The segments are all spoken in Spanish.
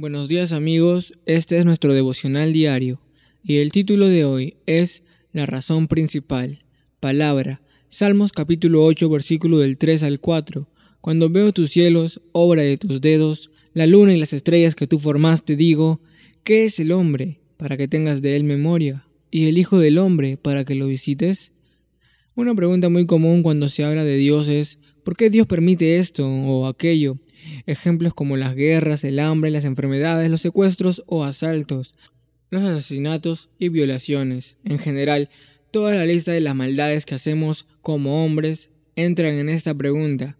Buenos días amigos, este es nuestro devocional diario y el título de hoy es La razón principal. Palabra, Salmos capítulo 8 versículo del 3 al 4. Cuando veo tus cielos, obra de tus dedos, la luna y las estrellas que tú formaste, digo, ¿qué es el hombre para que tengas de él memoria? ¿Y el Hijo del Hombre para que lo visites? Una pregunta muy común cuando se habla de Dios es ¿por qué Dios permite esto o aquello? Ejemplos como las guerras, el hambre, las enfermedades, los secuestros o asaltos, los asesinatos y violaciones. En general, toda la lista de las maldades que hacemos como hombres entran en esta pregunta.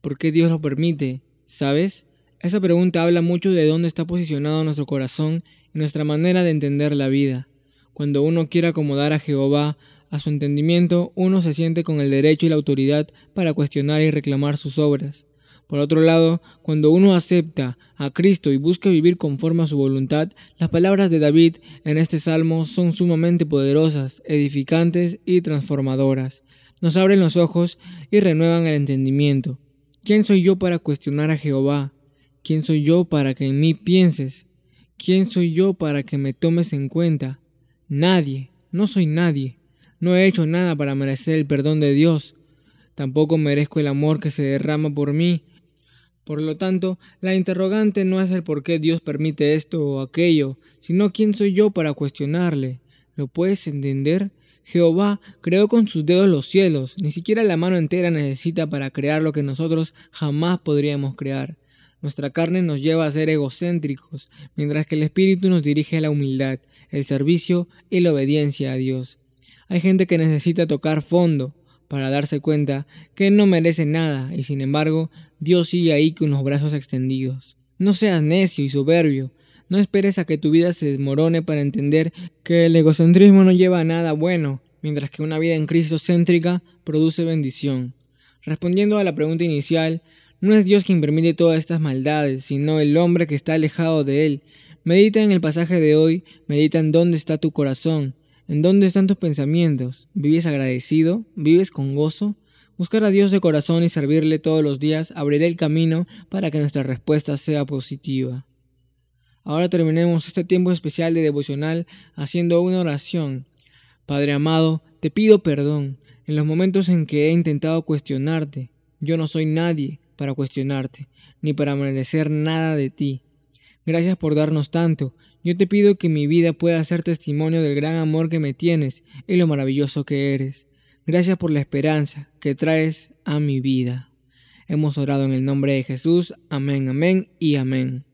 ¿Por qué Dios lo permite? ¿Sabes? Esa pregunta habla mucho de dónde está posicionado nuestro corazón y nuestra manera de entender la vida. Cuando uno quiere acomodar a Jehová a su entendimiento, uno se siente con el derecho y la autoridad para cuestionar y reclamar sus obras. Por otro lado, cuando uno acepta a Cristo y busca vivir conforme a su voluntad, las palabras de David en este salmo son sumamente poderosas, edificantes y transformadoras. Nos abren los ojos y renuevan el entendimiento. ¿Quién soy yo para cuestionar a Jehová? ¿Quién soy yo para que en mí pienses? ¿Quién soy yo para que me tomes en cuenta? Nadie, no soy nadie. No he hecho nada para merecer el perdón de Dios. Tampoco merezco el amor que se derrama por mí. Por lo tanto, la interrogante no es el por qué Dios permite esto o aquello, sino quién soy yo para cuestionarle. ¿Lo puedes entender? Jehová creó con sus dedos los cielos, ni siquiera la mano entera necesita para crear lo que nosotros jamás podríamos crear. Nuestra carne nos lleva a ser egocéntricos, mientras que el Espíritu nos dirige a la humildad, el servicio y la obediencia a Dios. Hay gente que necesita tocar fondo para darse cuenta que no merece nada y sin embargo Dios sigue ahí con los brazos extendidos. No seas necio y soberbio. No esperes a que tu vida se desmorone para entender que el egocentrismo no lleva a nada bueno, mientras que una vida en Cristo céntrica produce bendición. Respondiendo a la pregunta inicial, no es Dios quien permite todas estas maldades, sino el hombre que está alejado de Él. Medita en el pasaje de hoy, medita en dónde está tu corazón, ¿En dónde están tus pensamientos? ¿Vives agradecido? ¿Vives con gozo? Buscar a Dios de corazón y servirle todos los días abrirá el camino para que nuestra respuesta sea positiva. Ahora terminemos este tiempo especial de devocional haciendo una oración. Padre amado, te pido perdón en los momentos en que he intentado cuestionarte. Yo no soy nadie para cuestionarte, ni para merecer nada de ti. Gracias por darnos tanto. Yo te pido que mi vida pueda ser testimonio del gran amor que me tienes y lo maravilloso que eres. Gracias por la esperanza que traes a mi vida. Hemos orado en el nombre de Jesús. Amén, amén y amén.